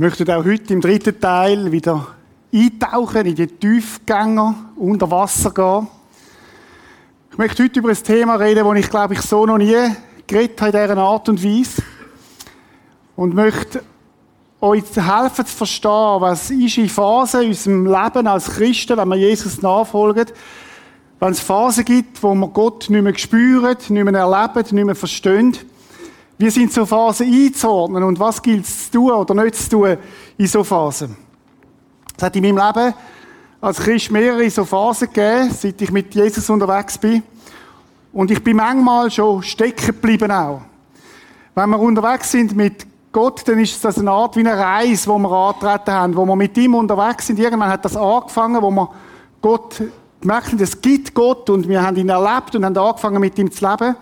möchten auch heute im dritten Teil wieder eintauchen in die Tiefgänger, unter Wasser gehen. Ich möchte heute über ein Thema reden, das ich, glaube ich, so noch nie geredet habe in dieser Art und Weise. Und möchte euch helfen zu verstehen, was ist in Phasen in unserem Leben als Christen, wenn wir Jesus nachfolgen, wenn es Phasen gibt, wo wir Gott nicht mehr spüren, nicht mehr erleben, nicht mehr verstehen, wie sind so Phasen einzuordnen und was gilt es zu tun oder nicht zu tun in so Phasen? Es hat in meinem Leben als Christ mehrere so Phasen gegeben, seit ich mit Jesus unterwegs bin. Und ich bin manchmal schon stecken geblieben auch. Wenn wir unterwegs sind mit Gott, dann ist das eine Art wie eine Reise, wo wir antreten haben, wo wir mit ihm unterwegs sind. Irgendwann hat das angefangen, wo wir Gott merken, es gibt Gott und wir haben ihn erlebt und haben angefangen mit ihm zu leben.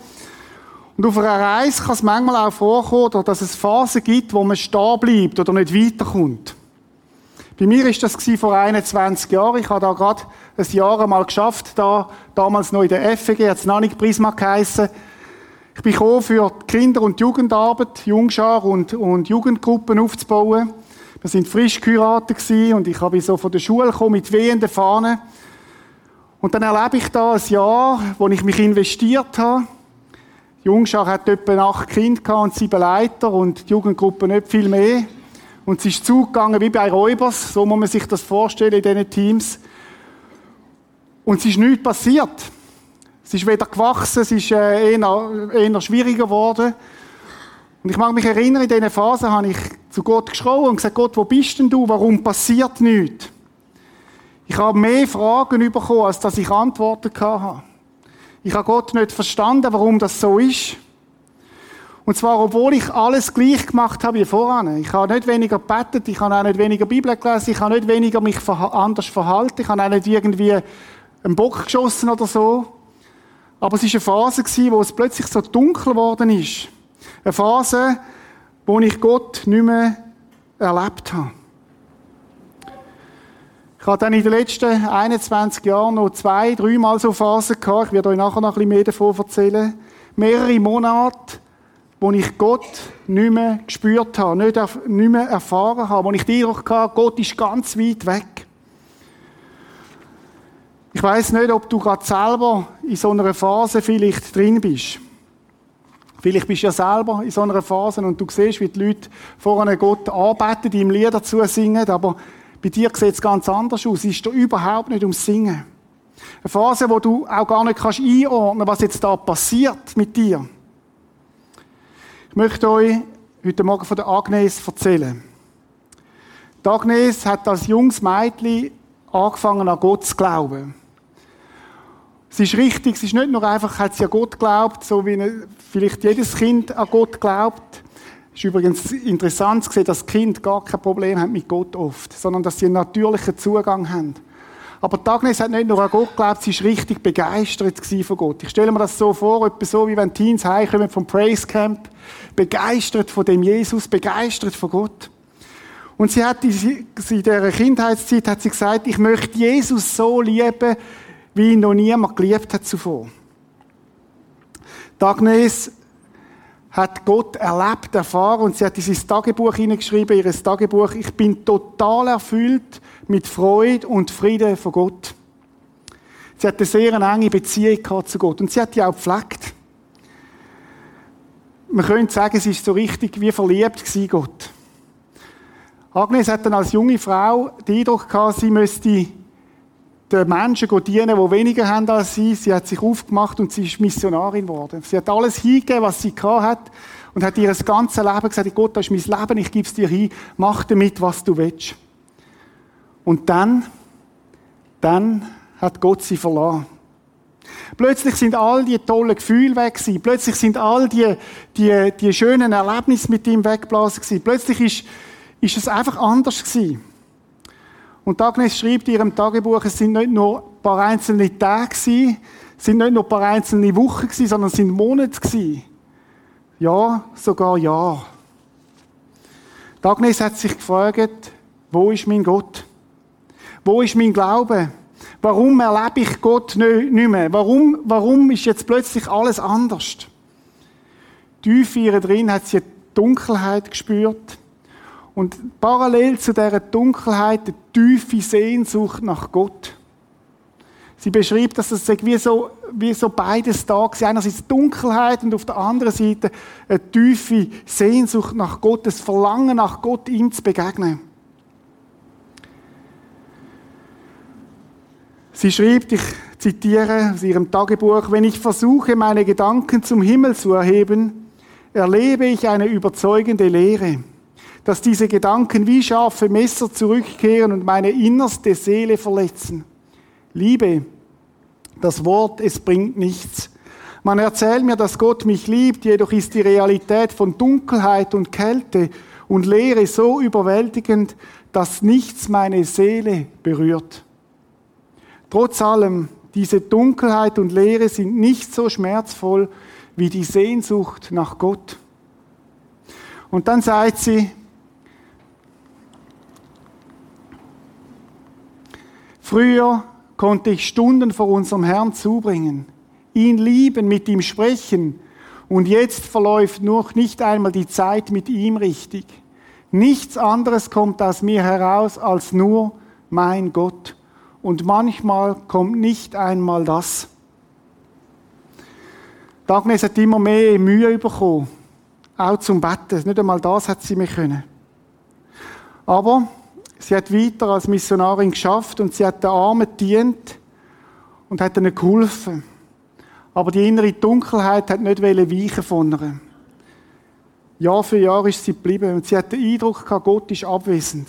Und auf einer Reise kann es manchmal auch vorkommen, dass es Phasen gibt, wo man stehen bleibt oder nicht weiterkommt. Bei mir ist das vor 21 Jahren. Ich habe da gerade ein Jahr einmal geschafft, da, damals noch in der FEG, hat es noch nicht Prisma geheissen. Ich bin gekommen, für Kinder- und Jugendarbeit, Jungschar und, und Jugendgruppen aufzubauen. Wir sind frisch geheiratet und ich habe so von der Schule gekommen mit wehenden Fahnen. Und dann erlebe ich da ein Jahr, wo ich mich investiert habe Jungschar hat etwa acht Kinder und sieben Leiter und die Jugendgruppe nicht viel mehr. Und es ist zugegangen wie bei Räubers, so muss man sich das vorstellen in diesen Teams. Und es ist nichts passiert. Es ist weder gewachsen, es ist äh, eher, eher schwieriger geworden. Und ich mag mich erinnern, in dieser Phase habe ich zu Gott geschrien und gesagt, Gott, wo bist denn du? Warum passiert nichts? Ich habe mehr Fragen bekommen, als dass ich Antworten hatte. Ich habe Gott nicht verstanden, warum das so ist. Und zwar, obwohl ich alles gleich gemacht habe wie voran. Ich habe nicht weniger gebetet, ich habe auch nicht weniger Bibel gelesen, ich habe nicht weniger mich anders verhalten, ich habe auch nicht irgendwie einen Bock geschossen oder so. Aber es war eine Phase, wo es plötzlich so dunkel geworden ist. Eine Phase, wo ich Gott nicht mehr erlebt habe. Ich habe dann in den letzten 21 Jahren noch zwei, dreimal so Phasen gehabt. Ich werde euch nachher noch ein bisschen mehr davon erzählen. Mehrere Monate, wo ich Gott nicht mehr gespürt habe, nicht, nicht mehr erfahren habe, wo ich den Eindruck hatte, Gott ist ganz weit weg. Ich weiß nicht, ob du gerade selber in so einer Phase vielleicht drin bist. Vielleicht bist du ja selber in so einer Phase und du siehst, wie die Leute vorne Gott arbeiten, die ihm Lieder dazu singen, aber bei dir sieht es ganz anders aus. Es ist dir überhaupt nicht ums Singen. Eine Phase, wo du auch gar nicht kannst einordnen was jetzt da passiert mit dir. Ich möchte euch heute Morgen von der Agnes erzählen. Die Agnes hat als junges Mädchen angefangen, an Gott zu glauben. Es ist richtig, es ist nicht nur einfach, hat sie an Gott geglaubt, so wie vielleicht jedes Kind an Gott glaubt, ist übrigens interessant zu sehen, dass Kind gar kein Problem haben mit Gott oft, sondern dass sie einen natürlichen Zugang haben. Aber Agnes hat nicht nur an Gott geglaubt, sie war richtig begeistert von Gott. Ich stelle mir das so vor, etwa so, wie wenn Teens heimkommen vom Praise Camp, begeistert von dem Jesus, begeistert von Gott. Und sie hat in ihrer Kindheitszeit hat sie gesagt, ich möchte Jesus so lieben, wie ihn noch niemand geliebt hat zuvor. Agnes hat Gott erlebt, erfahren und sie hat in sein Tagebuch hineingeschrieben, ihr Tagebuch, ich bin total erfüllt mit Freude und Frieden von Gott. Sie hat eine sehr enge Beziehung zu Gott und sie hat die auch gepflegt. Man könnte sagen, sie ist so richtig wie verliebt gewesen, Gott. Agnes hat dann als junge Frau den Eindruck gehabt, sie müsste den Menschen dienen, die weniger haben als sie. Sie hat sich aufgemacht und sie ist Missionarin geworden. Sie hat alles hingegeben, was sie hat und hat ihr das ganze Leben gesagt, Gott, das ist mein Leben, ich gebe es dir hin, mach damit, was du willst. Und dann, dann hat Gott sie verloren. Plötzlich sind all die tollen Gefühle weg gewesen. Plötzlich sind all die, die, die schönen Erlebnisse mit ihm weggeblasen gewesen. Plötzlich ist, ist es einfach anders gewesen. Und Agnes schreibt in ihrem Tagebuch, es sind nicht nur ein paar einzelne Tage gewesen, es sind nicht nur ein paar einzelne Wochen gewesen, sondern es sind Monate gewesen. Ja, sogar Jahre. Agnes hat sich gefragt, wo ist mein Gott? Wo ist mein Glaube? Warum erlebe ich Gott nicht mehr? Warum, warum ist jetzt plötzlich alles anders? Tief in ihr drin hat sie eine Dunkelheit gespürt. Und parallel zu dieser Dunkelheit eine tiefe Sehnsucht nach Gott. Sie beschreibt, dass es wie so, wie so beides da war. Einerseits Dunkelheit und auf der anderen Seite eine tiefe Sehnsucht nach Gott, das Verlangen nach Gott, ihm zu begegnen. Sie schreibt, ich zitiere aus ihrem Tagebuch, wenn ich versuche, meine Gedanken zum Himmel zu erheben, erlebe ich eine überzeugende Lehre, dass diese Gedanken wie scharfe Messer zurückkehren und meine innerste Seele verletzen. Liebe, das Wort, es bringt nichts. Man erzählt mir, dass Gott mich liebt, jedoch ist die Realität von Dunkelheit und Kälte und Leere so überwältigend, dass nichts meine Seele berührt. Trotz allem, diese Dunkelheit und Leere sind nicht so schmerzvoll wie die Sehnsucht nach Gott. Und dann sagt sie, früher konnte ich Stunden vor unserem Herrn zubringen, ihn lieben, mit ihm sprechen, und jetzt verläuft noch nicht einmal die Zeit mit ihm richtig. Nichts anderes kommt aus mir heraus als nur mein Gott und manchmal kommt nicht einmal das. Agnes hat immer mehr Mühe bekommen, auch zum Betten. Nicht einmal das hat sie mir können. Aber sie hat weiter als Missionarin geschafft und sie hat den Armen dient und hat ihnen geholfen. Aber die innere Dunkelheit hat nicht weichen von ihr. Jahr für Jahr ist sie geblieben und sie hat den Eindruck gehabt, Gott ist abwesend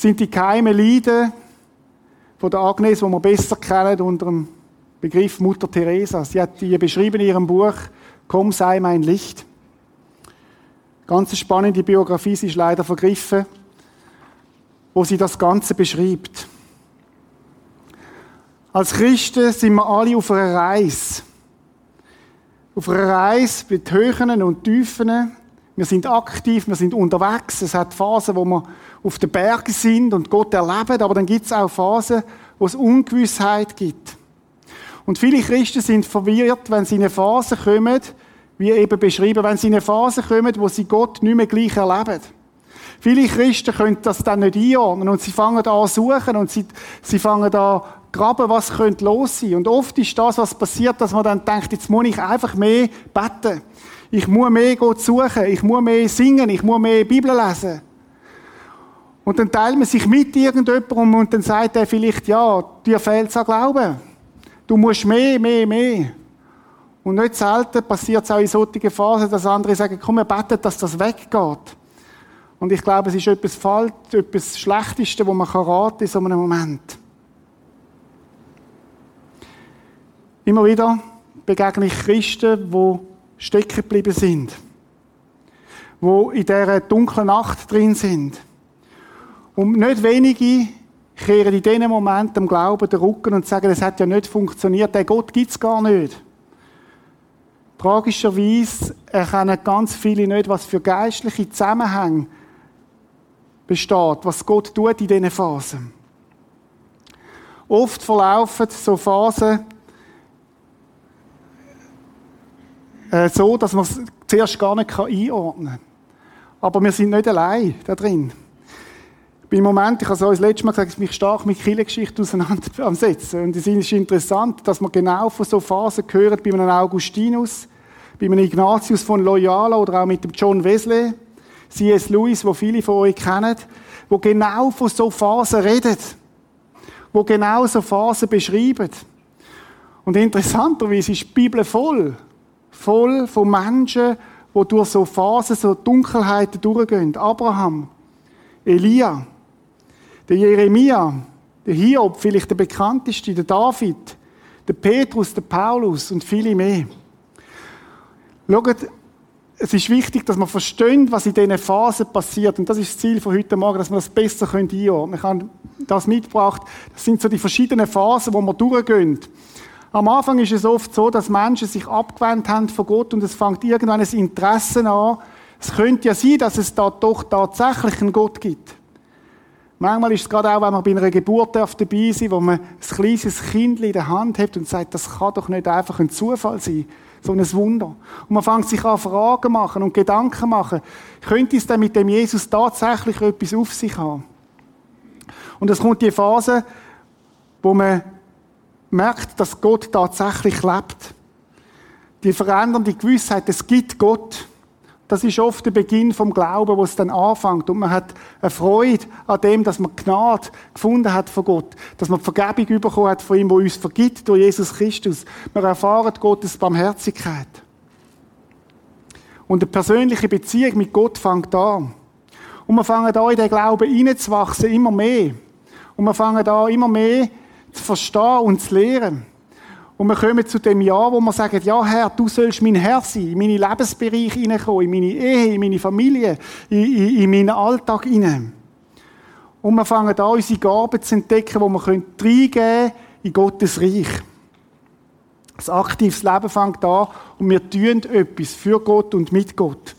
sind die geheimen Leiden von der Agnes, die wir besser kennen unter dem Begriff Mutter Teresa. Sie hat die beschrieben in ihrem Buch Komm, sei mein Licht. Ganz spannende Biografie, sie ist leider vergriffen, wo sie das Ganze beschreibt. Als Christen sind wir alle auf einer Reise. Auf einer Reise mit Höhen und Tiefen. Wir sind aktiv, wir sind unterwegs. Es hat Phasen, wo wir auf den Bergen sind und Gott erleben, aber dann gibt es auch Phasen, wo es Ungewissheit gibt. Und viele Christen sind verwirrt, wenn sie in eine Phase kommen, wie eben beschrieben, wenn sie in eine Phase kommen, wo sie Gott nicht mehr gleich erleben. Viele Christen können das dann nicht einordnen und sie fangen an suchen und sie, sie fangen an graben, was könnte los sein. Und oft ist das, was passiert, dass man dann denkt, jetzt muss ich einfach mehr beten. Ich muss mehr Gott suchen, ich muss mehr singen, ich muss mehr Bibel lesen. Und dann teilt man sich mit irgendjemandem und dann sagt er vielleicht, ja, dir fehlt es an Glauben. Du musst mehr, mehr, mehr. Und nicht selten passiert es auch in solchen Phasen, dass andere sagen, komm, wir beten, dass das weggeht. Und ich glaube, es ist etwas falsch, etwas Schlechteste, was man raten kann in so einem Moment. Immer wieder begegne ich Christen, die stecken geblieben sind. Die in dieser dunklen Nacht drin sind und nicht wenige kehren in diesen Momenten dem Glauben den Rücken und sagen, es hat ja nicht funktioniert, der Gott gibt es gar nicht. Tragischerweise erkennen ganz viele nicht, was für geistliche Zusammenhänge besteht, was Gott tut in diesen Phasen. Oft verlaufen so Phasen äh, so, dass man es zuerst gar nicht einordnen kann. Aber wir sind nicht allein da drin im Moment, ich habe es das letzte Mal gesagt, mich stark mit Kirchengeschichte auseinandersetzen. Und es ist interessant, dass man genau von so Phasen gehört, bei einem Augustinus, bei einem Ignatius von Loyola oder auch mit dem John Wesley, C.S. Lewis, wo viele von euch kennen, wo genau von so Phasen redet. Wo genau so Phasen beschreiben. Und interessanterweise ist die Bibel voll. Voll von Menschen, die durch so Phasen, so Dunkelheiten durchgehen. Abraham, Elia, der Jeremia, der Hiob, vielleicht der bekannteste, der David, der Petrus, der Paulus und viele mehr. Schaut, es ist wichtig, dass man versteht, was in diesen Phasen passiert. Und das ist das Ziel von heute Morgen, dass man das besser einordnen können. Ich habe das mitgebracht. Das sind so die verschiedenen Phasen, wo wir durchgehen. Am Anfang ist es oft so, dass Menschen sich abgewendet haben von Gott und es fängt irgendwann ein Interesse an. Es könnte ja sein, dass es da doch tatsächlich einen Gott gibt. Manchmal ist es gerade auch, wenn man bei einer Geburt dabei sein wo man ein kleines Kind in der Hand hat und sagt, das kann doch nicht einfach ein Zufall sein. So ein Wunder. Und man fängt sich an Fragen machen und Gedanken machen. Könnte es denn mit dem Jesus tatsächlich etwas auf sich haben? Und es kommt die Phase, wo man merkt, dass Gott tatsächlich lebt. Die verändernde Gewissheit, es gibt Gott. Das ist oft der Beginn vom Glauben, wo es dann anfängt. Und man hat eine Freude an dem, dass man Gnade gefunden hat von Gott. Dass man Vergebung bekommen hat von ihm, wo uns vergibt durch Jesus Christus. Wir erfahren Gottes Barmherzigkeit. Und eine persönliche Beziehung mit Gott fängt an. Und wir fangen da in den Glauben hineinzuwachsen, immer mehr. Und wir fangen da immer mehr zu verstehen und zu lehren. Und wir kommen zu dem Jahr, wo wir sagen, ja Herr, du sollst mein Herr sein, in meine Lebensbereiche hineinkommen, in meine Ehe, in meine Familie, in, in, in meinen Alltag hinein. Und wir fangen an, unsere Gaben zu entdecken, wo wir reingeben können in Gottes Reich. Das aktives Leben fängt an und wir tun etwas für Gott und mit Gott.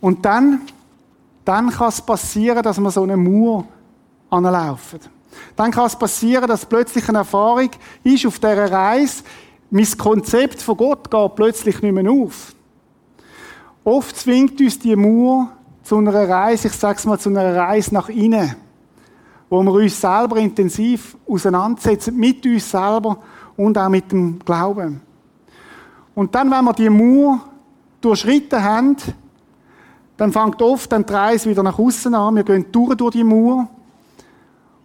Und dann, dann kann es passieren, dass wir so eine Mauer anlaufen. Dann kann es passieren, dass plötzlich eine Erfahrung ist auf dieser Reise, mein Konzept von Gott geht plötzlich nicht mehr auf. Oft zwingt uns die Mauer zu einer Reise, ich sage es mal, zu einer Reise nach innen, wo wir uns selber intensiv auseinandersetzen, mit uns selber und auch mit dem Glauben. Und dann, wenn wir die Mauer durchschritten haben, dann fängt oft dann die Reise wieder nach außen an. Wir gehen durch, durch die Mauer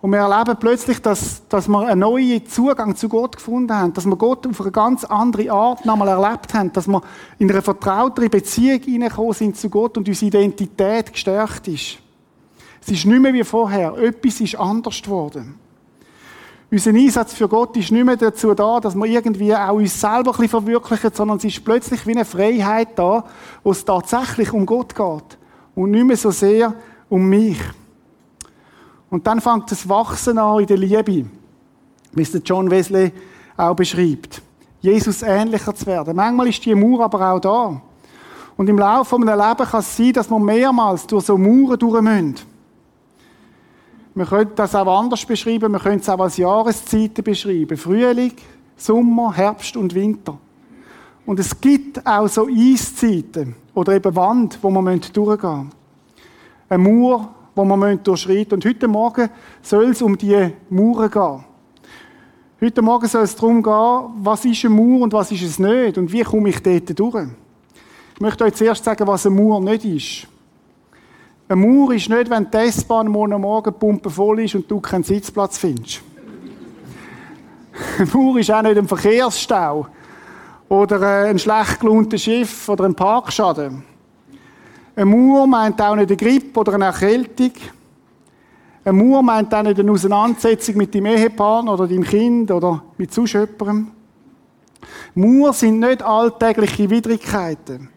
und wir erleben plötzlich, dass, dass wir einen neuen Zugang zu Gott gefunden haben, dass wir Gott auf eine ganz andere Art nochmal erlebt haben, dass wir in eine vertrauteren Beziehung hineingekommen sind zu Gott und unsere Identität gestärkt ist. Es ist nicht mehr wie vorher. Etwas ist anders geworden. Unser Einsatz für Gott ist nicht mehr dazu da, dass wir irgendwie auch uns selber ein bisschen verwirklichen, sondern es ist plötzlich wie eine Freiheit da, wo es tatsächlich um Gott geht und nicht mehr so sehr um mich. Und dann fängt das Wachsen an in der Liebe, wie es John Wesley auch beschreibt. Jesus ähnlicher zu werden. Manchmal ist die Mauer aber auch da. Und im Laufe eines Lebens kann es sein, dass wir mehrmals durch so Mauern durch. Wir können das auch anders beschreiben, wir können es auch als Jahreszeiten beschreiben. Frühling, Sommer, Herbst und Winter. Und es gibt auch so Eiszeiten oder eben Wand, wo wir durchgehen müssen. Eine Mauer, wo wir durchschreiten müssen. Und heute Morgen soll es um die Mauern gehen. Heute Morgen soll es darum gehen, was ist eine Mauer und was ist es nicht und wie komme ich dort durch. Ich möchte euch zuerst sagen, was eine Mauer nicht ist. Eine Mauer ist nicht, wenn die S-Bahn morgen Morgen Pumpe voll ist und du keinen Sitzplatz findest. Eine Mauer ist auch nicht ein Verkehrsstau oder äh, ein schlecht gelohntes Schiff oder ein Parkschaden. Ein Mauer meint auch nicht eine Grippe oder eine Erkältung. Ein Mauer meint auch nicht eine Auseinandersetzung mit dem Ehepartner oder dem Kind oder mit Zuschöpferem. Mauer sind nicht alltägliche Widrigkeiten,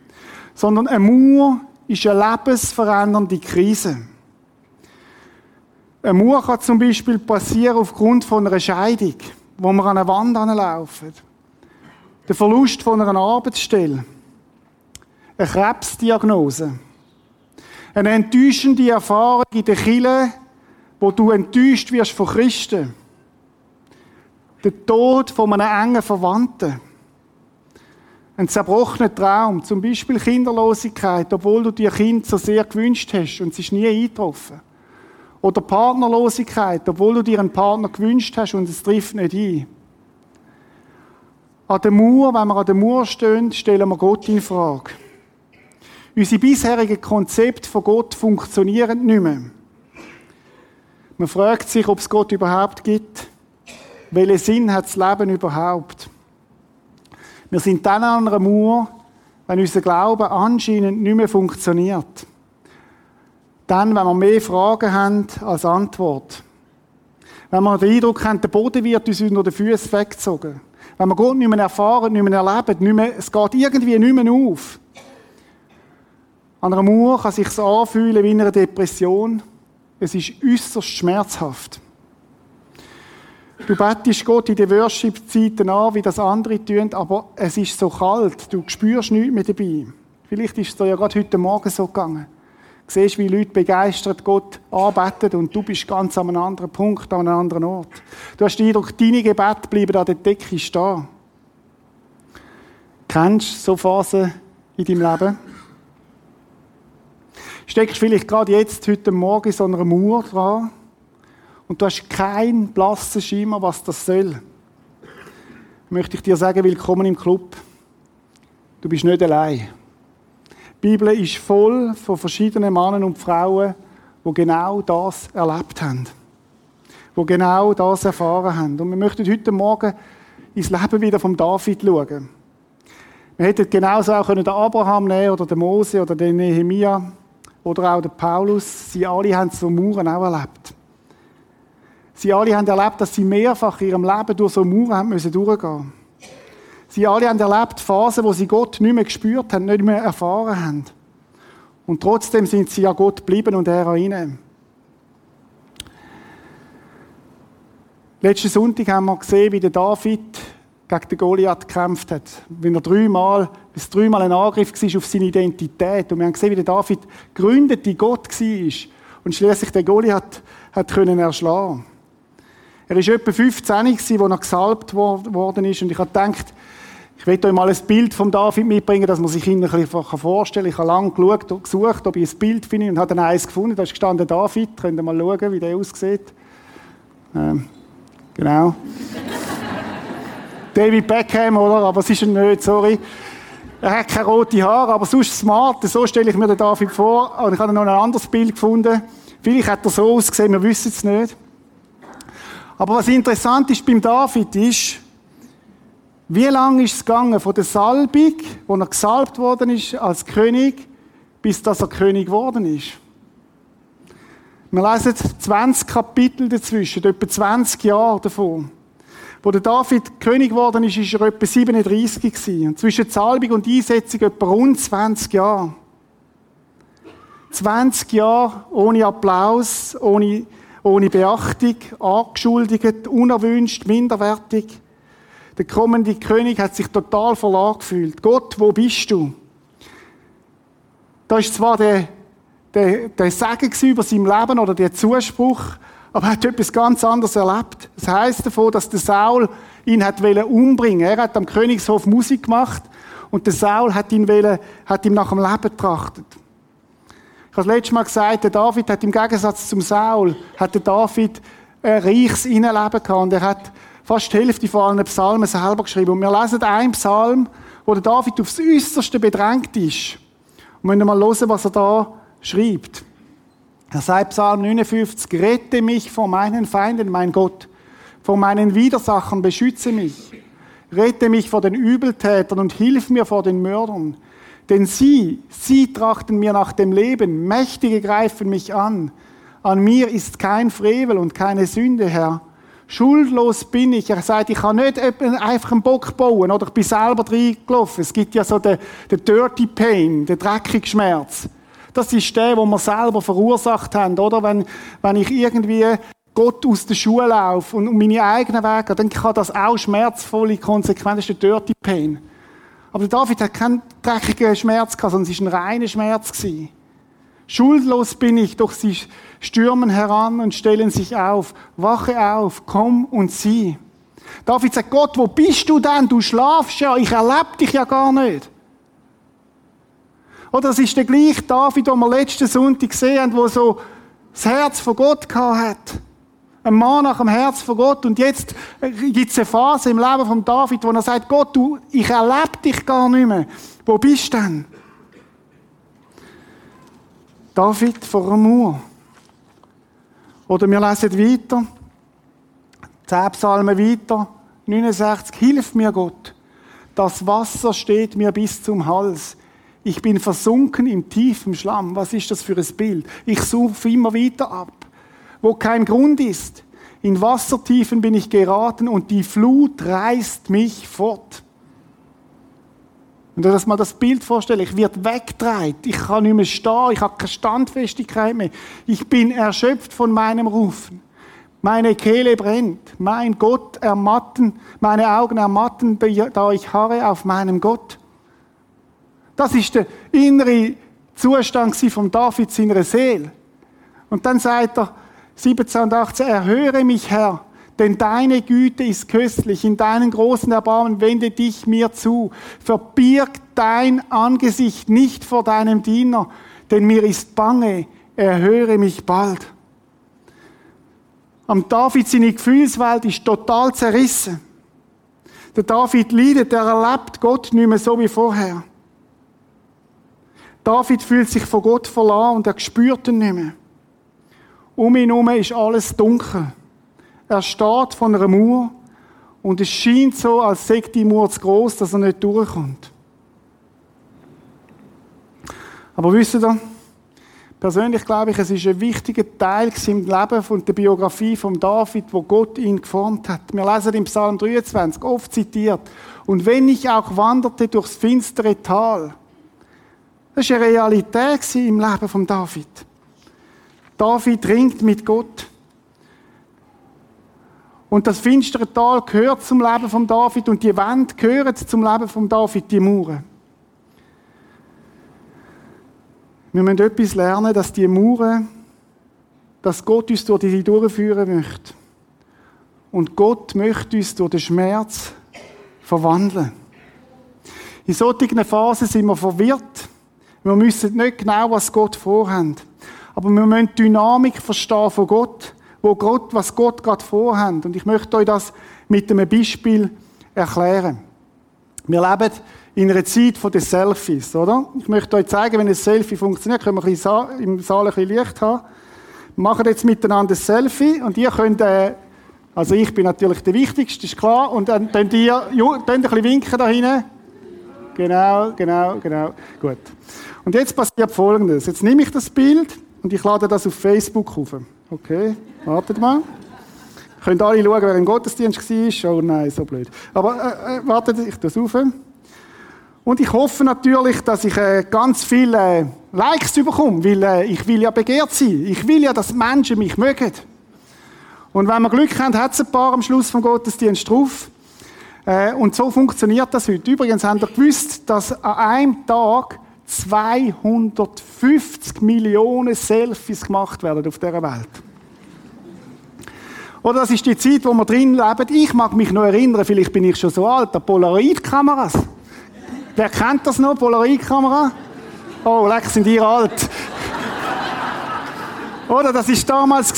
sondern eine Mauer ist eine lebensverändernde Krise. Eine Mauer kann zum Beispiel passieren aufgrund von einer Scheidung, wo wir an eine Wand anlaufen. Der Verlust von einer Arbeitsstelle. Eine Krebsdiagnose. Eine enttäuschende Erfahrung in der Kille, wo du enttäuscht wirst von Christen. Der Tod von einem engen Verwandten. Ein zerbrochener Traum, zum Beispiel Kinderlosigkeit, obwohl du dir Kind so sehr gewünscht hast und es ist nie eingetroffen. Oder Partnerlosigkeit, obwohl du dir einen Partner gewünscht hast und es trifft nicht ein. An der Mauer, wenn wir an der Mauer stehen, stellen wir Gott in Frage. Unsere bisherigen Konzepte von Gott funktionieren nicht mehr. Man fragt sich, ob es Gott überhaupt gibt. Welchen Sinn hat das Leben überhaupt? Wir sind dann an einer Mauer, wenn unser Glaube anscheinend nicht mehr funktioniert. Dann, wenn wir mehr Fragen haben als Antwort. Wenn wir den Eindruck haben, der Boden wird uns unter den Füßen weggezogen. Wenn wir Gott nicht mehr erfahren, nicht mehr erleben, nicht mehr, es geht irgendwie nicht mehr auf. An einer Mauer kann sich anfühlen wie in einer Depression. Es ist äußerst schmerzhaft. Du bettest Gott in den Worship-Zeiten an, wie das andere tun, aber es ist so kalt, du spürst nichts mehr dabei. Vielleicht ist es dir ja gerade heute Morgen so gegangen. Du siehst, wie Leute begeistert Gott arbeiten und du bist ganz an einem anderen Punkt, an einem anderen Ort. Du hast den Eindruck, deine Gebete bleiben an der Decke stehen. Kennst du so Phasen in deinem Leben? Steckst vielleicht gerade jetzt, heute Morgen, in so einer Mauer dran und du hast keinen blassen Schimmer, was das soll. Möchte ich dir sagen, willkommen im Club. Du bist nicht allein. Die Bibel ist voll von verschiedenen Männern und Frauen, die genau das erlebt haben. Die genau das erfahren haben. Und wir möchten heute Morgen ins Leben wieder vom David schauen. Wir hätten genauso auch den Abraham nehmen oder den Mose oder den Nehemia oder auch den Paulus. Sie alle haben so Mauern auch erlebt. Sie alle haben erlebt, dass sie mehrfach in ihrem Leben durch so Mauern haben müssen durchgehen Sie alle haben erlebt Phasen, wo sie Gott nicht mehr gespürt haben, nicht mehr erfahren haben. Und trotzdem sind sie ja Gott geblieben und er an ihnen. Letzten Sonntag haben wir gesehen, wie der David gegen den Goliath gekämpft hat. Wie er dreimal, bis dreimal ein Angriff war auf seine Identität. Und wir haben gesehen, wie der David gründet, die Gott war. Und schließlich den Goliath hat können erschlagen. Er war etwa 15, als er gesalbt worden ist. Und ich habe gedacht, ich will euch mal ein Bild von David mitbringen, dass man sich ihn ein bisschen vorstellen kann. Ich habe lange geschaut gesucht, ob ich ein Bild finde und habe dann eins gefunden. Da ist gestanden David. Könnt ihr mal schauen, wie der aussieht. Ähm, genau. David Beckham, oder? Aber es ist er nicht, sorry. Er hat keine roten Haare, aber sonst smart. So stelle ich mir den David vor. Und ich habe noch ein anderes Bild gefunden. Vielleicht hat er so ausgesehen, wir wissen es nicht. Aber was interessant ist beim David ist, wie lange ist es gegangen von der Salbung, wo er gesalbt worden ist als König, bis dass er König geworden ist? Wir lesen 20 Kapitel dazwischen, etwa 20 Jahre davon. Wo der David König geworden ist, ist er etwa 37 gewesen. Und zwischen Salbung und Einsetzung etwa rund 20 Jahre. 20 Jahre ohne Applaus, ohne, ohne Beachtung, angeschuldigt, unerwünscht, minderwertig. Der kommende König hat sich total verlassen gefühlt. Gott, wo bist du? Da ist zwar der, der, der Segen über sein Leben oder der Zuspruch, aber er hat etwas ganz anderes erlebt. Das heißt davon, dass der Saul ihn hat umbringen. Er hat am Königshof Musik gemacht und der Saul hat ihn wollen, hat ihm nach dem Leben betrachtet. Ich habe das letzte Mal gesagt, der David hat im Gegensatz zum Saul, hat der David ein reiches Innenleben gehabt und er hat fast die Hälfte von allen Psalmen selber geschrieben. Und wir lesen einen Psalm, wo der David aufs Äußerste bedrängt ist. Und wir mal hören, was er da schreibt. Er sagt Psalm 59, rette mich vor meinen Feinden, mein Gott, vor meinen Widersachern beschütze mich. Rette mich vor den Übeltätern und hilf mir vor den Mördern. Denn sie, sie trachten mir nach dem Leben, Mächtige greifen mich an. An mir ist kein Frevel und keine Sünde, Herr. Schuldlos bin ich. Er sagt, ich kann nicht einfach einen Bock bauen oder ich bin selber reingelaufen. Es gibt ja so den, den Dirty Pain, den dreckigen Schmerz. Das ist der, wo wir selber verursacht haben, oder? Wenn, wenn ich irgendwie Gott aus der Schuhe laufe und meine eigenen Wege, dann kann das auch schmerzvolle Konsequenzen, das ist der Dirty Pain. Aber David hat keinen dreckigen Schmerz gehabt, sondern es war ein reiner Schmerz. Gewesen. Schuldlos bin ich, doch sie stürmen heran und stellen sich auf. Wache auf, komm und sieh. David sagt, Gott, wo bist du denn? Du schlafst ja, ich erlebe dich ja gar nicht. Oder es ist der gleiche David, den wir letzten Sonntag gesehen haben, der so das Herz von Gott gehabt hat. Ein Mann nach dem Herz von Gott. Und jetzt gibt es eine Phase im Leben von David, wo er sagt, Gott, du, ich erlebe dich gar nicht mehr. Wo bist du denn? David vor einer Mauer. Oder wir lesen weiter, zehn Psalmen weiter, 69, Hilf mir Gott, das Wasser steht mir bis zum Hals. Ich bin versunken im tiefen Schlamm. Was ist das für ein Bild? Ich suche immer weiter ab, wo kein Grund ist. In Wassertiefen bin ich geraten und die Flut reißt mich fort. Wenn du das mal das Bild vorstellst, ich werde weggedreht, ich kann nicht mehr stehen, ich habe keine Standfestigkeit mehr. Ich bin erschöpft von meinem Rufen. Meine Kehle brennt, mein Gott ermatten, meine Augen ermatten, da ich harre auf meinem Gott. Das ist der innere Zustand von David seiner Seele. Und dann sagt er, 17 und 18, erhöre mich, Herr, denn deine Güte ist köstlich, in deinen großen Erbarmen wende dich mir zu. Verbirg dein Angesicht nicht vor deinem Diener, denn mir ist bange, erhöre mich bald. Am David seine Gefühlswelt ist total zerrissen. Der David leidet, er erlebt Gott nicht mehr so wie vorher. David fühlt sich von Gott verlassen und er spürt ihn nicht mehr. Um ihn herum ist alles dunkel. Er steht von einer Mauer und es scheint so, als sei die Mauer zu groß, dass er nicht durchkommt. Aber wisst ihr, persönlich glaube ich, es ist ein wichtiger Teil im Leben von der Biografie von David, wo Gott ihn geformt hat. Wir lesen im Psalm 23, oft zitiert. Und wenn ich auch wanderte durchs finstere Tal, das war eine Realität im Leben von David. David ringt mit Gott. Und das finstere Tal gehört zum Leben von David und die Wände gehören zum Leben von David, die Mauern. Wir müssen etwas lernen, dass die Mauern, dass Gott uns durch die durchführen möchte. Und Gott möchte uns durch den Schmerz verwandeln. In solchen Phasen sind wir verwirrt. Wir wissen nicht genau, was Gott vorhat. Aber wir müssen die Dynamik verstehen von Gott wo Gott, was Gott gerade vorhat. Und ich möchte euch das mit einem Beispiel erklären. Wir leben in einer Zeit den Selfies, oder? Ich möchte euch zeigen, wenn ein Selfie funktioniert, können wir ein bisschen im Saal ein bisschen Licht haben. Wir machen jetzt miteinander ein Selfie und ihr könnt, äh, also ich bin natürlich der Wichtigste, ist klar, und dann könnt ihr, könnt ein bisschen winken da hinten. Genau, genau, genau. Gut. Und jetzt passiert Folgendes. Jetzt nehme ich das Bild und ich lade das auf Facebook auf. Okay, wartet mal. Könnt alle schauen, wer im Gottesdienst war? Oh nein, so blöd. Aber äh, äh, wartet, ich das auf. Und ich hoffe natürlich, dass ich äh, ganz viele äh, Likes bekomme, weil äh, ich will ja begehrt sein. Ich will ja, dass Menschen mich mögen. Und wenn wir Glück haben, hat es ein paar am Schluss vom Gottesdienst drauf. Äh, und so funktioniert das heute. Übrigens habt ihr gewusst, dass an einem Tag 250 Millionen Selfies gemacht werden auf dieser Welt. Oder das ist die Zeit, wo wir drin leben. Ich mag mich noch erinnern, vielleicht bin ich schon so alt, an Polaroid-Kameras. Wer kennt das noch, Polaroid-Kamera? Oh, leck, sind ihr alt. Oder das ist damals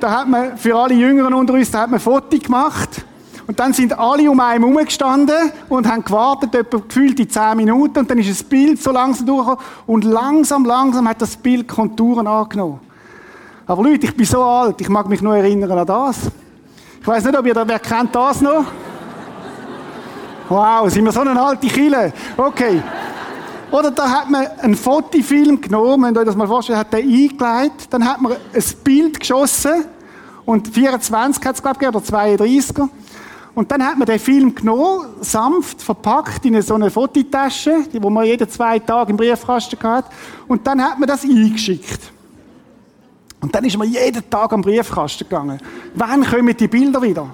da hat man für alle Jüngeren unter uns, da hat man ein Foto gemacht und dann sind alle um einen herumgestanden und haben gewartet, etwa gefühlt die zehn Minuten. Und dann ist das Bild so langsam durchgekommen. Und langsam, langsam hat das Bild Konturen angenommen. Aber Leute, ich bin so alt, ich mag mich nur erinnern an das. Ich weiß nicht, ob ihr da, wer kennt das noch? Wow, sind wir so eine alte Kille? Okay. Oder da hat man einen Fotofilm genommen, wenn ihr euch das mal vorstellt, hat den eingelegt, dann hat man ein Bild geschossen und 24 hat es, glaube ich, oder 32er. Und dann hat man den Film genommen, sanft verpackt in so eine Fototasche, die wo man jeden zwei Tage im Briefkasten hat. Und dann hat man das eingeschickt. Und dann ist man jeden Tag am Briefkasten gegangen. Wann kommen die Bilder wieder?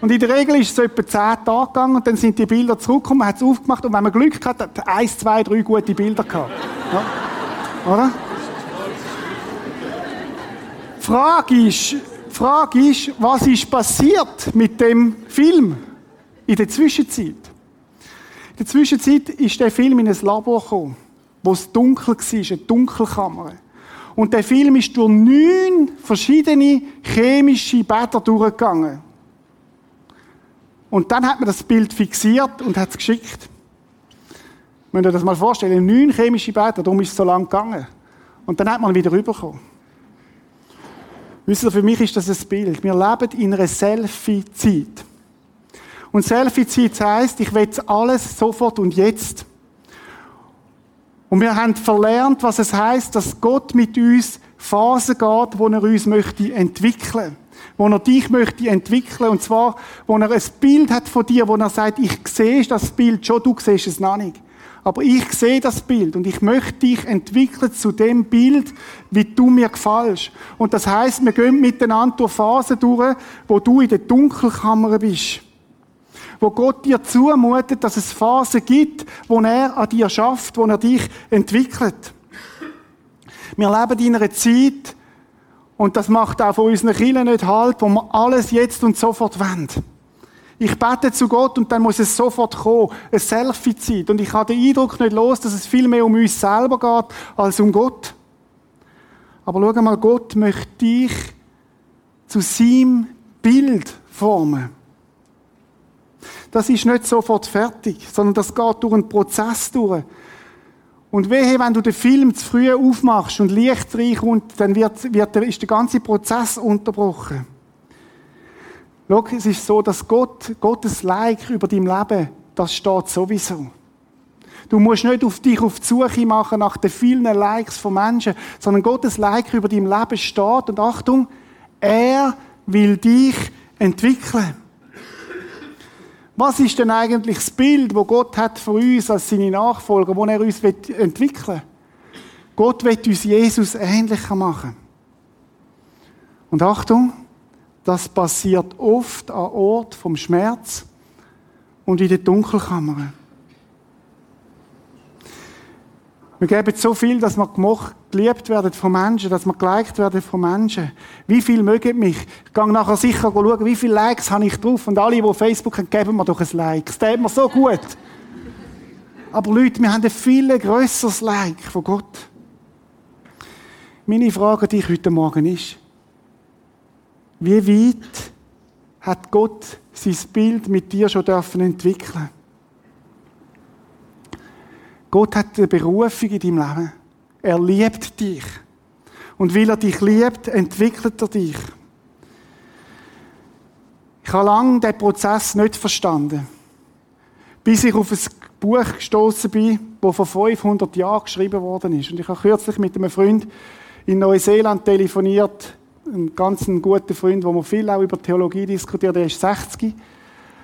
Und in der Regel ist es so etwa zehn Tage gegangen und dann sind die Bilder zurückgekommen, man hat es aufgemacht und wenn man Glück hat, hat eins, zwei, drei gute Bilder gehabt. Ja. Oder? Frage ist, Frage ist, was ist passiert mit dem Film in der Zwischenzeit? In der Zwischenzeit ist der Film in ein Labor gekommen, wo es dunkel war, eine Dunkelkammer. Und der Film ist durch neun verschiedene chemische Bäder durchgegangen. Und dann hat man das Bild fixiert und hat es geschickt. Wenn ihr das mal vorstellen, neun chemische Bäder, darum ist es so lang gegangen. Und dann hat man wieder rübergekommen. Wisst ihr, für mich ist das ein Bild. Wir leben in einer Selfie-Zeit. Und Selfie-Zeit heisst, ich will alles sofort und jetzt. Und wir haben verlernt, was es heisst, dass Gott mit uns Phasen geht, wo er uns möchte entwickeln. wo er dich möchte entwickeln. Und zwar, wo er ein Bild hat von dir, wo er sagt, ich sehe das Bild schon, du siehst es noch nicht. Aber ich sehe das Bild und ich möchte dich entwickeln zu dem Bild, wie du mir gefällst. Und das heißt, wir gehen miteinander durch Phasen durch, wo du in der Dunkelkammer bist. Wo Gott dir zumutet, dass es Phasen gibt, wo er an dir schafft, wo er dich entwickelt. Wir leben in einer Zeit, und das macht auch von unseren Kindern nicht halt, wo wir alles jetzt und sofort wollen. Ich bete zu Gott und dann muss es sofort kommen. Eine Selfie-Zeit. Und ich habe den Eindruck nicht los, dass es viel mehr um uns selber geht, als um Gott. Aber schau mal, Gott möchte dich zu seinem Bild formen. Das ist nicht sofort fertig, sondern das geht durch einen Prozess durch. Und wehe, wenn du den Film zu früh aufmachst und Licht reinkommt, dann wird, wird, ist der ganze Prozess unterbrochen. Schau, es ist so, dass Gott, Gottes Like über dein Leben, das steht sowieso. Du musst nicht auf dich auf die Suche machen nach den vielen Likes von Menschen, sondern Gottes Like über dein Leben steht und Achtung, er will dich entwickeln. Was ist denn eigentlich das Bild, wo Gott hat für uns als seine Nachfolger, wo er uns entwickeln will? Gott will uns Jesus ähnlicher machen. Und Achtung, das passiert oft an Ort vom Schmerz und in der Dunkelkammer. Wir geben so viel, dass wir gemocht, geliebt werden von Menschen, dass wir geliked werden von Menschen. Wie viel mögen mich? Ich gehe nachher sicher schauen, wie viele Likes habe ich drauf. Und alle, die Facebook haben, geben mir doch ein Like. Das tut mir so gut. Aber Leute, wir haben ein viel grösseres Like von Gott. Meine Frage an dich heute Morgen ist, wie weit hat Gott sein Bild mit dir schon dürfen entwickeln? Gott hat eine Berufung in deinem Leben. Er liebt dich. Und weil er dich liebt, entwickelt er dich. Ich habe lange den Prozess nicht verstanden. Bis ich auf ein Buch gestoßen bin, das vor 500 Jahren geschrieben worden ist. Und ich habe kürzlich mit einem Freund in Neuseeland telefoniert, ein ganz guter Freund, wo wir viel auch über Theologie diskutiert, der ist 60,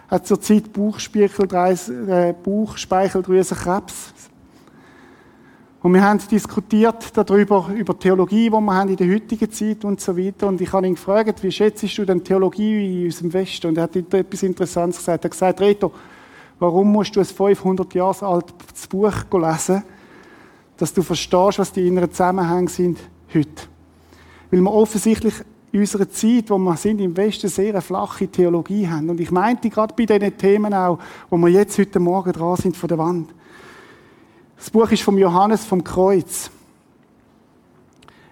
hat zurzeit äh, Bauchspeicheldrüsenkrebs. Und wir haben diskutiert darüber, über Theologie, die wir haben in der heutigen Zeit und so weiter. Und ich habe ihn gefragt, wie schätzt du denn Theologie in unserem Westen? Und er hat etwas Interessantes gesagt. Er hat gesagt, Reto, warum musst du ein 500 Jahre altes Buch lesen, dass du verstehst, was die inneren Zusammenhänge sind heute? Weil wir offensichtlich in unserer Zeit, wo wir sind im Westen, sehr eine flache Theologie haben. Und ich meinte gerade bei diesen Themen auch, wo wir jetzt heute Morgen dran sind von der Wand. Das Buch ist vom Johannes vom Kreuz.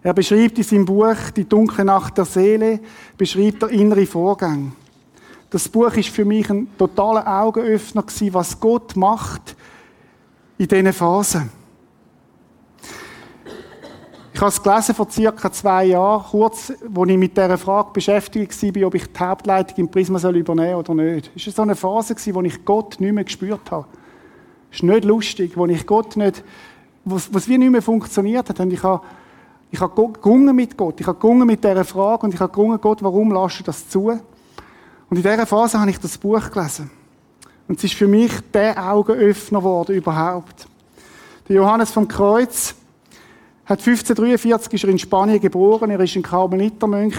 Er beschreibt in seinem Buch Die dunkle Nacht der Seele, beschreibt der innere Vorgang. Das Buch ist für mich ein totaler Augenöffner gewesen, was Gott macht in diesen Phasen. Ich habe es gelesen vor circa zwei Jahren, kurz, wo ich mit dieser Frage beschäftigt war, ob ich die Hauptleitung im Prisma soll übernehmen oder nicht. Es war so eine Phase, wo ich Gott nicht mehr gespürt habe. Es ist nicht lustig, wo ich Gott nicht, was, was wie nicht mehr funktioniert hat. Und ich habe, ich habe gerungen mit Gott. Ich habe gerungen mit dieser Frage und ich habe gerungen, Gott, warum lässt du das zu? Und in dieser Phase habe ich das Buch gelesen. Und es ist für mich der Augenöffner geworden überhaupt. Der Johannes vom Kreuz, hat 1543 ist er in Spanien geboren. Er war ein Karmelitermönch.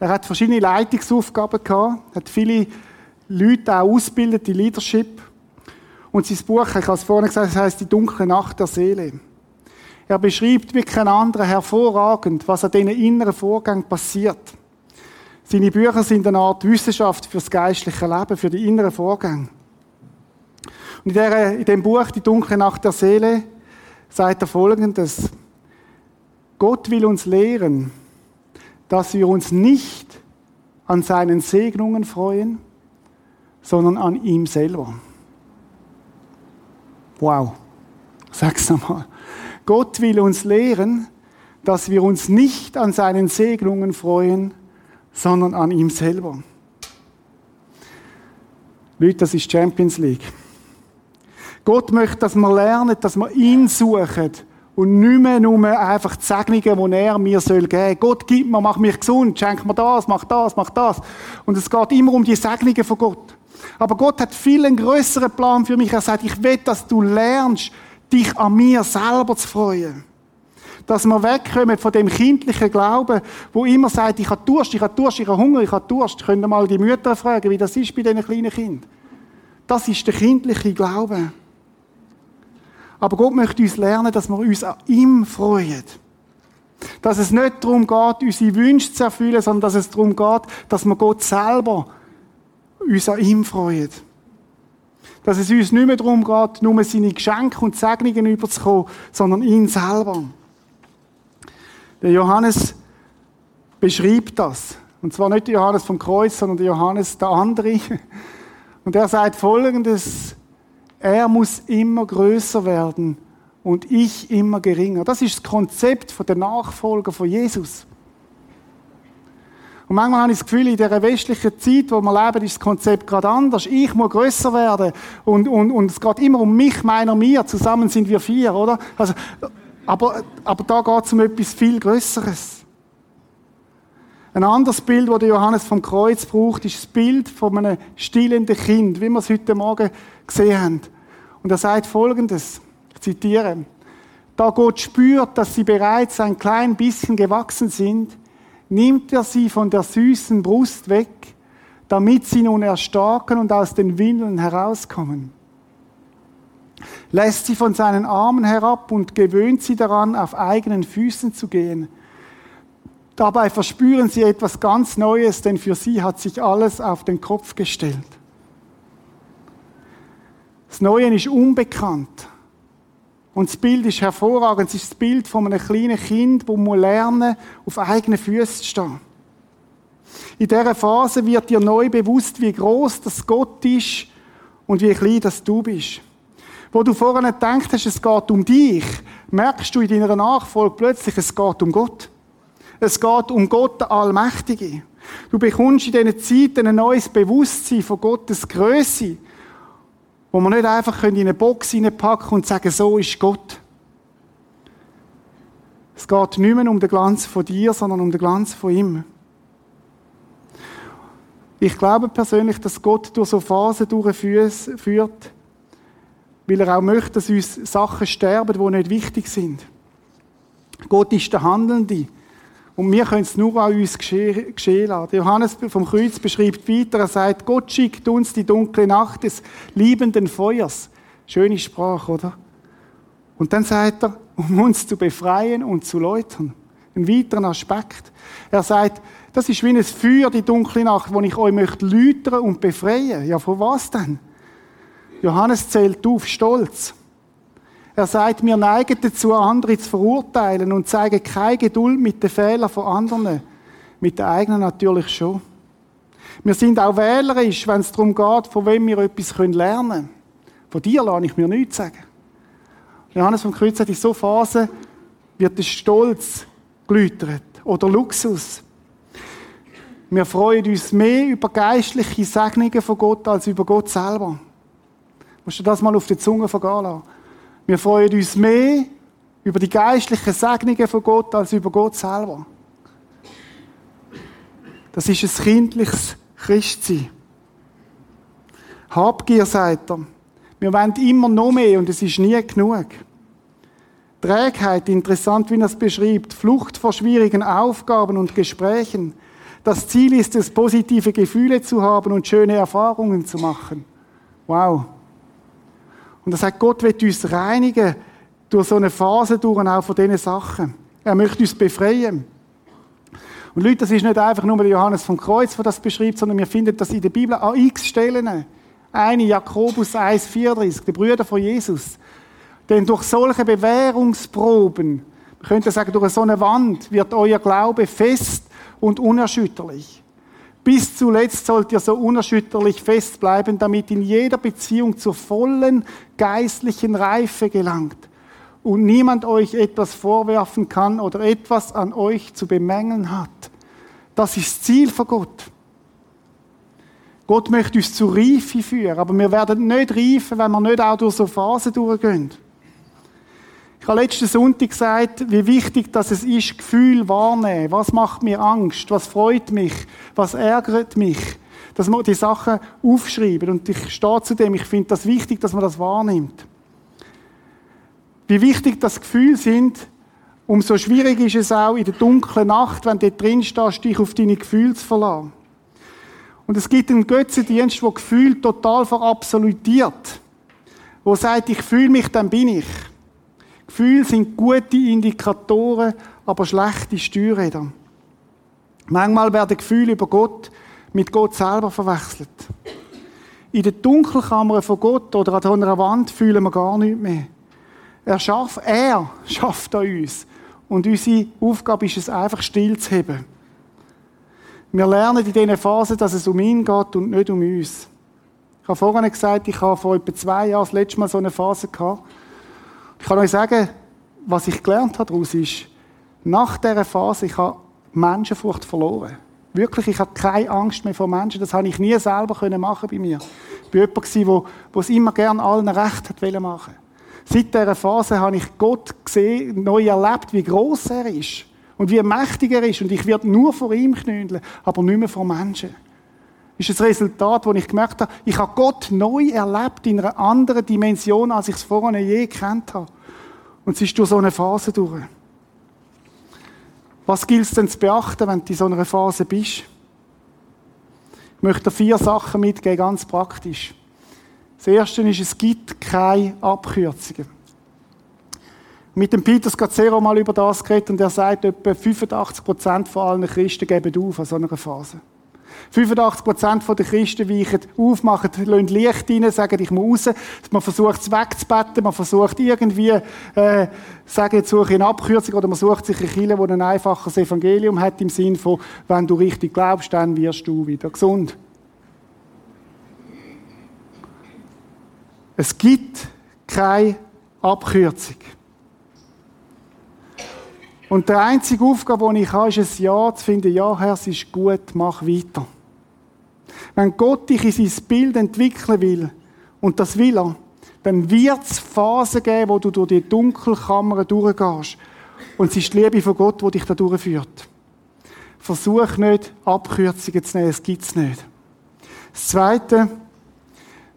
Er hat verschiedene Leitungsaufgaben gehabt, hat viele Leute auch ausgebildet, die Leadership. Und sein Buch, ich habe es vorhin gesagt, das heißt Die dunkle Nacht der Seele. Er beschreibt wie kein anderer hervorragend, was an diesen inneren Vorgängen passiert. Seine Bücher sind eine Art Wissenschaft fürs geistliche Leben, für die inneren Vorgänge. Und in, der, in dem Buch Die dunkle Nacht der Seele sagt er folgendes. Gott will uns lehren, dass wir uns nicht an seinen Segnungen freuen, sondern an ihm selber. Wow. Sag's nochmal. Gott will uns lehren, dass wir uns nicht an seinen Segnungen freuen, sondern an ihm selber. Leute, das ist Champions League. Gott möchte, dass wir lernen, dass wir ihn suchen Und nicht mehr nur einfach die Segnungen, die er mir soll geben soll. Gott gibt mir, mach mich gesund, schenk mir das, mach das, mach das. Und es geht immer um die Segnungen von Gott. Aber Gott hat viel einen grösseren Plan für mich. Er sagt, ich will, dass du lernst, dich an mir selber zu freuen. Dass wir wegkommen von dem kindlichen Glauben, wo immer sagt, ich habe Durst, ich habe Durst, ich habe Hunger, ich habe Durst. Könnt ihr mal die Mütter fragen, wie das ist bei diesen kleinen Kindern. Das ist der kindliche Glaube. Aber Gott möchte uns lernen, dass wir uns an ihm freuen. Dass es nicht darum geht, unsere Wünsche zu erfüllen, sondern dass es darum geht, dass wir Gott selber uns an ihm freuen. Dass es uns nicht mehr darum geht, nur seine Geschenke und Segnungen überzukommen, sondern ihn selber. Der Johannes beschreibt das. Und zwar nicht der Johannes vom Kreuz, sondern der Johannes der andere. Und er sagt folgendes, er muss immer größer werden und ich immer geringer. Das ist das Konzept der Nachfolger von Jesus. Und manchmal habe ich das Gefühl, in dieser westlichen Zeit, wo wir leben, ist das Konzept gerade anders. Ich muss größer werden und, und, und es geht immer um mich, meiner, mir. Zusammen sind wir vier, oder? Also, aber, aber da geht es um etwas viel Größeres. Ein anderes Bild, das Johannes vom Kreuz braucht, ist das Bild von einem stillenden Kind, wie wir es heute Morgen gesehen haben. Und er sagt Folgendes, ich zitiere, da Gott spürt, dass sie bereits ein klein bisschen gewachsen sind, nimmt er sie von der süßen Brust weg, damit sie nun erstarken und aus den Windeln herauskommen. Lässt sie von seinen Armen herab und gewöhnt sie daran, auf eigenen Füßen zu gehen. Dabei verspüren sie etwas ganz Neues, denn für sie hat sich alles auf den Kopf gestellt. Das Neue ist unbekannt. Und das Bild ist hervorragend. Es ist das Bild von einem kleinen Kind, das lernen muss, auf eigenen Füßen zu stehen. In dieser Phase wird dir neu bewusst, wie groß das Gott ist und wie klein das du bist. Wo du vorher gedacht hast, es geht um dich, merkst du in deiner Nachfolge plötzlich, es geht um Gott. Es geht um Gott, der Allmächtige. Du bekommst in diesen Zeiten ein neues Bewusstsein von Gottes Größe, wo man nicht einfach in eine Box hineinpacken und sagen, so ist Gott. Es geht nicht mehr um den Glanz von dir, sondern um den Glanz von ihm. Ich glaube persönlich, dass Gott durch so Phasen durchführt, weil er auch möchte, dass uns Sachen sterben, die nicht wichtig sind. Gott ist der Handelnde. Und wir können es nur an uns geschehen, lassen. Johannes vom Kreuz beschreibt weiter, er sagt, Gott schickt uns die dunkle Nacht des liebenden Feuers. Schöne Sprache, oder? Und dann sagt er, um uns zu befreien und zu läutern. Ein weiterer Aspekt. Er sagt, das ist wie ein Feuer, die dunkle Nacht, wo ich euch möchte läutern und befreien. Ja, von was denn? Johannes zählt auf Stolz. Er sagt, wir neigen dazu, andere zu verurteilen und zeigen keine Geduld mit den Fehlern von anderen. Mit den eigenen natürlich schon. Wir sind auch wählerisch, wenn es darum geht, von wem wir etwas lernen können. Von dir lasse ich mir nichts sagen. Johannes vom Kreuz sagt, in so Phasen wird der Stolz geläutert oder Luxus. Wir freuen uns mehr über geistliche Segnungen von Gott als über Gott selber. Musst du das mal auf die Zunge vergehen lassen? Wir freuen uns mehr über die geistlichen Segnungen von Gott als über Gott selber. Das ist ein kindliches Christsein. Habgier, sagt er. Wir wollen immer noch mehr und es ist nie genug. Trägheit, interessant, wie er es beschreibt. Flucht vor schwierigen Aufgaben und Gesprächen. Das Ziel ist es, positive Gefühle zu haben und schöne Erfahrungen zu machen. Wow. Und er sagt, Gott wird uns reinigen durch so eine Phase durch und auch von diesen Sachen. Er möchte uns befreien. Und Leute, das ist nicht einfach nur der Johannes vom Kreuz, der das beschreibt, sondern wir finden das in der Bibel an x Stellen. Eine, Jakobus 1,34, die Brüder von Jesus. Denn durch solche Bewährungsproben, man könnte sagen, durch so eine Wand wird euer Glaube fest und unerschütterlich. Bis zuletzt sollt ihr so unerschütterlich festbleiben, damit in jeder Beziehung zur vollen geistlichen Reife gelangt und niemand euch etwas vorwerfen kann oder etwas an euch zu bemängeln hat. Das ist Ziel von Gott. Gott möchte uns zur Reife führen, aber wir werden nicht reifen, wenn wir nicht auch durch so Phasen durchgehen. Ich habe letzten Sonntag gesagt, wie wichtig das es ist, Gefühl wahrnehmen. Was macht mir Angst? Was freut mich? Was ärgert mich? Dass man die Sachen aufschreibt. Und ich stehe zu dem, ich finde das wichtig, dass man das wahrnimmt. Wie wichtig das Gefühl sind, umso schwierig ist es auch in der dunklen Nacht, wenn du drin stehst, dich auf deine Gefühle zu verlassen. Und es gibt einen Götzendienst, der Gefühl total verabsolutiert. Wo sagt, ich fühle mich, dann bin ich. Gefühle sind gute Indikatoren, aber schlechte Steuerräder. Manchmal werden Gefühle über Gott mit Gott selber verwechselt. In der Dunkelkammer von Gott oder an einer Wand fühlen wir gar nichts mehr. Er schafft, er schafft an uns. Und unsere Aufgabe ist es einfach still zu haben. Wir lernen in diesen Phasen, dass es um ihn geht und nicht um uns. Ich habe vorhin gesagt, ich habe vor etwa zwei Jahren das letzte Mal so eine Phase gehabt. Ich kann euch sagen, was ich gelernt habe daraus ist, nach dieser Phase, ich habe Menschenfurcht verloren. Wirklich, ich habe keine Angst mehr vor Menschen. Das habe ich nie selber machen bei mir. Ich war jemand, der, es immer gern allen recht hat machen Seit dieser Phase habe ich Gott gesehen, neu erlebt, wie groß er ist und wie mächtig er ist. Und ich werde nur vor ihm knündeln, aber nicht mehr vor Menschen. Das ist ein Resultat, wo ich gemerkt habe, ich habe Gott neu erlebt in einer anderen Dimension, als ich es vorher je gekannt habe. Und es ist durch so eine Phase durch. Was gilt es denn zu beachten, wenn du in so einer Phase bist? Ich möchte vier Sachen mitgeben, ganz praktisch. Das erste ist, es gibt keine Abkürzungen. Mit dem Peter Scazzero mal über das geredet und er sagt, etwa 85% von allen Christen geben auf an so einer Phase. 85% der Christen weichen auf, machen, lassen Licht rein, sagen, ich muss raus. Man versucht es wegzubetten, man versucht irgendwie, äh, sagen jetzt suche ich eine Abkürzung, oder man sucht sich eine Kirche, die ein einfaches Evangelium hat, im Sinn von, wenn du richtig glaubst, dann wirst du wieder gesund. Es gibt keine Abkürzung. Und die einzige Aufgabe, die ich habe, ist ein Ja zu finden. Ja, Herr, es ist gut, mach weiter. Wenn Gott dich in sein Bild entwickeln will, und das will er, dann wird es Phasen geben, wo du durch die Dunkelkammer durchgehst. Und es ist die Liebe von Gott, die dich da durchführt. Versuch nicht, Abkürzungen zu nehmen, es gibt es nicht. Das Zweite,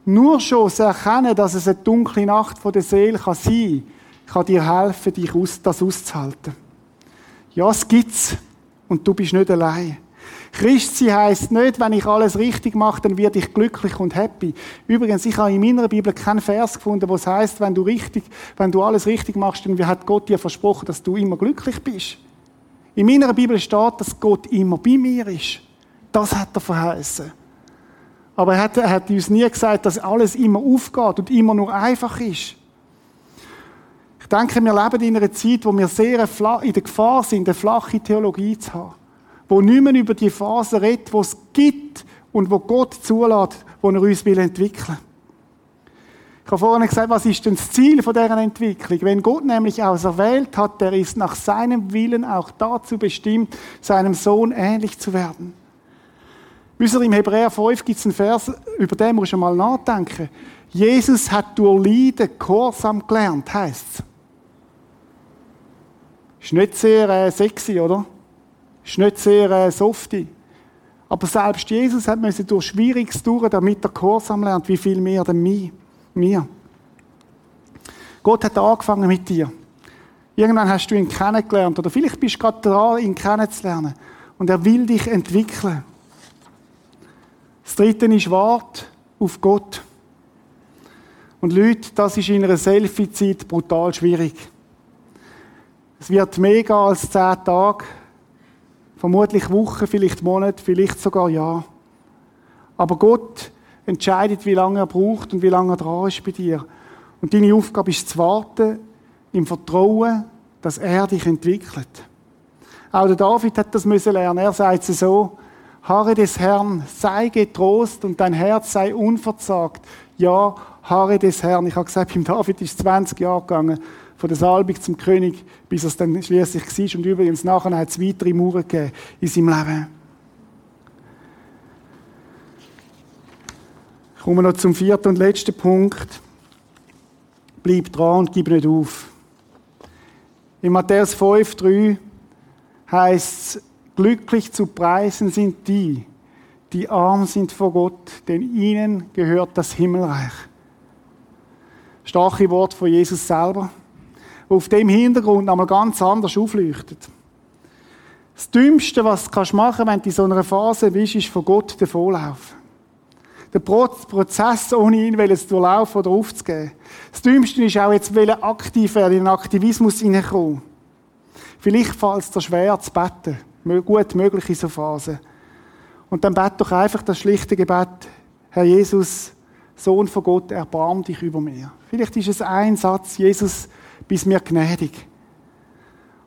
nur schon zu erkennen, dass es eine dunkle Nacht von der Seele kann sein kann, dir helfen, dich aus, das auszuhalten. Ja, es gibt's. Und du bist nicht allein. Christsein heisst nicht, wenn ich alles richtig mache, dann werde ich glücklich und happy. Übrigens, ich habe in meiner Bibel keinen Vers gefunden, wo es heisst, wenn du richtig, wenn du alles richtig machst, dann hat Gott dir versprochen, dass du immer glücklich bist. In meiner Bibel steht, dass Gott immer bei mir ist. Das hat er verheißen. Aber er hat, er hat uns nie gesagt, dass alles immer aufgeht und immer nur einfach ist. Ich denke, wir leben in einer Zeit, wo wir sehr in der Gefahr sind, eine flache Theologie zu haben wo mehr über die Phase redet, wo es gibt und wo Gott zulässt, wo er uns will entwickeln. Ich habe vorhin gesagt, was ist denn das Ziel von dieser Entwicklung? Wenn Gott nämlich auserwählt hat, der ist nach seinem Willen auch dazu bestimmt, seinem Sohn ähnlich zu werden. Wisst im Hebräer 5 gibt es einen Vers, über den muss man mal nachdenken. Jesus hat durch Leiden Gehorsam gelernt, heisst es. Ist nicht sehr äh, sexy, oder? Ist nicht sehr äh, softy. Aber selbst Jesus hat müssen durch Schwieriges durch, damit er Gehorsam lernt. Wie viel mehr denn mir? Gott hat angefangen mit dir. Irgendwann hast du ihn kennengelernt. Oder vielleicht bist du gerade dran, ihn kennenzulernen. Und er will dich entwickeln. Das dritte ist Wart auf Gott. Und Leute, das ist in einer Selfie-Zeit brutal schwierig. Es wird mega als zehn Tage Vermutlich Wochen, vielleicht Monate, vielleicht sogar Jahr. Aber Gott entscheidet, wie lange er braucht und wie lange er dran ist bei dir. Und deine Aufgabe ist zu warten, im Vertrauen, dass er dich entwickelt. Auch der David hat das müssen lernen. Er sagt es so, Harre des Herrn, sei getrost und dein Herz sei unverzagt. Ja, Harre des Herrn. Ich habe gesagt, beim David ist es 20 Jahre gegangen von der Salbung zum König, bis es dann schließlich war. Und übrigens nachher hat es weitere Mauern gegeben in seinem Leben. Ich komme noch zum vierten und letzten Punkt. Bleib dran und gib nicht auf. In Matthäus 5, 3 heißt es, glücklich zu preisen sind die, die arm sind vor Gott, denn ihnen gehört das Himmelreich. Starke Wort von Jesus selber, wo auf dem Hintergrund nochmal ganz anders aufleuchtet. Das Dümmste, was du machen kannst, wenn du in so einer Phase bist, ist von Gott davonlaufen. Der Prozess, ohne ihn zu durchlaufen oder aufzugeben. Das Dümmste ist auch jetzt aktiv werden, in den Aktivismus hineinkommen. Vielleicht fällt es dir schwer zu beten. Gut möglich in so Phasen. Und dann bete doch einfach das schlichte Gebet, Herr Jesus, Sohn von Gott, erbarm dich über mir. Vielleicht ist es ein Satz, Jesus, bist mir gnädig.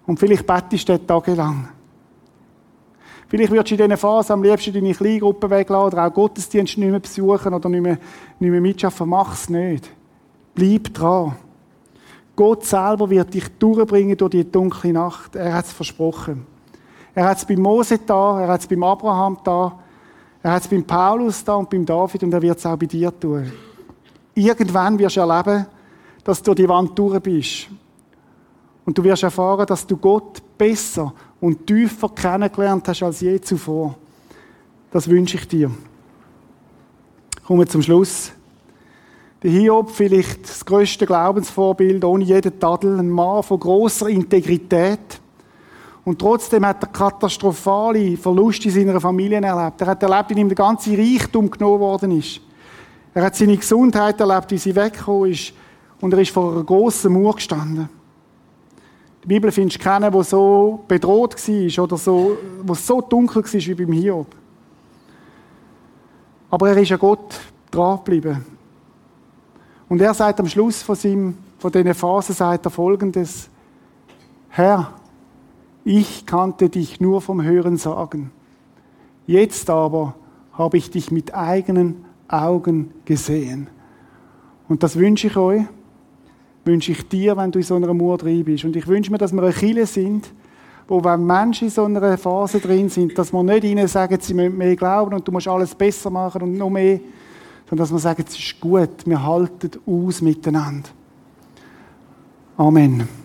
Und vielleicht betest du tagelang. Vielleicht würdest du in dieser Phase am liebsten deine Kleingruppe weglassen oder auch Gottesdienst nicht mehr besuchen oder nicht mehr, nicht mehr mitschaffen. Mach es nicht. Bleib dran. Gott selber wird dich durchbringen durch die dunkle Nacht. Er hat es versprochen. Er hat es bei Mose da, er hat es beim Abraham da, er hat es beim Paulus da und beim David und er wird es auch bei dir tun. Irgendwann wirst du erleben, dass du die Wand durch bist. Und du wirst erfahren, dass du Gott besser und tiefer kennengelernt hast als je zuvor. Das wünsche ich dir. Kommen wir zum Schluss. Der Hiob, vielleicht das größte Glaubensvorbild, ohne jeden Tadel, ein Mann von großer Integrität. Und trotzdem hat er katastrophale Verluste in seiner Familie erlebt. Er hat erlebt, wie ihm der ganze Reichtum genommen worden ist. Er hat seine Gesundheit erlebt, wie sie weggekommen ist. Und er ist vor einer grossen Mauer gestanden. Die Bibel findest du keinen, der so bedroht war oder so, wo es so dunkel war wie beim Hiob. Aber er ist an Gott dran geblieben. Und er sagt am Schluss von, seinem, von diesen Phasen sagt er folgendes: Herr, ich kannte dich nur vom Hören sagen. Jetzt aber habe ich dich mit eigenen Augen gesehen. Und das wünsche ich euch, wünsche ich dir, wenn du in so einer Mauer drin bist. Und ich wünsche mir, dass wir eine Kirche sind, wo wenn Menschen in so einer Phase drin sind, dass wir nicht ihnen sagen, sie müssen mehr glauben und du musst alles besser machen und noch mehr, sondern dass wir sagen, es ist gut, wir halten aus miteinander. Amen.